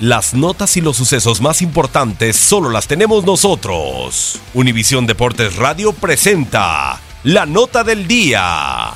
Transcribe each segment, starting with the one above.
Las notas y los sucesos más importantes solo las tenemos nosotros. Univisión Deportes Radio presenta la nota del día.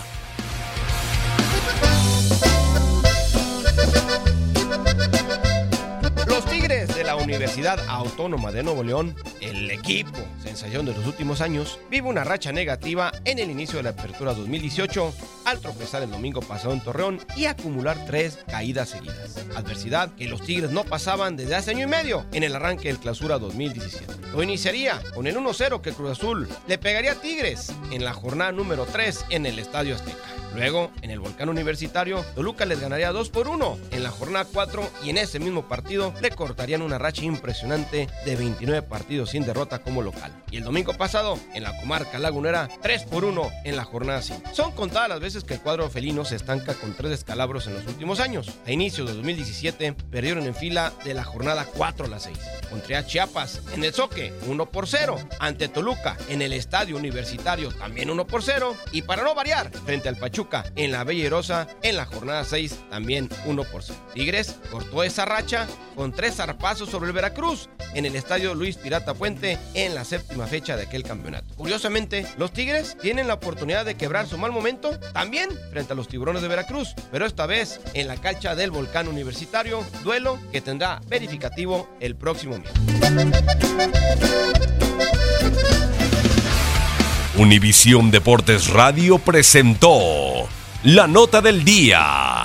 Los Tigres de la Universidad Autónoma de Nuevo León, el equipo sensación de los últimos años, vive una racha negativa en el inicio de la apertura 2018 tropezar el domingo pasado en Torreón y acumular tres caídas seguidas. Adversidad que los Tigres no pasaban desde hace año y medio en el arranque del clausura 2017. Lo iniciaría con el 1-0 que Cruz Azul le pegaría a Tigres en la jornada número 3 en el Estadio Azteca. Luego, en el Volcán Universitario, Toluca les ganaría 2 por 1 en la jornada 4 y en ese mismo partido le cortarían una racha impresionante de 29 partidos sin derrota como local. Y el domingo pasado, en la comarca lagunera, 3 por 1 en la jornada 5. Son contadas las veces que el cuadro felino se estanca con tres descalabros en los últimos años. A inicios de 2017, perdieron en fila de la jornada 4 a la 6. Contra Chiapas, en el Soque, 1 por 0. Ante Toluca, en el Estadio Universitario, también 1 por 0. Y para no variar, frente al Pachuca, en la Bella Irosa en la jornada 6, también 1 por 0. Tigres cortó esa racha con tres zarpazos sobre el Veracruz en el estadio Luis Pirata Puente en la séptima fecha de aquel campeonato. Curiosamente, los Tigres tienen la oportunidad de quebrar su mal momento también frente a los tiburones de Veracruz, pero esta vez en la cancha del Volcán Universitario, duelo que tendrá verificativo el próximo miércoles. Univisión Deportes Radio presentó la nota del día.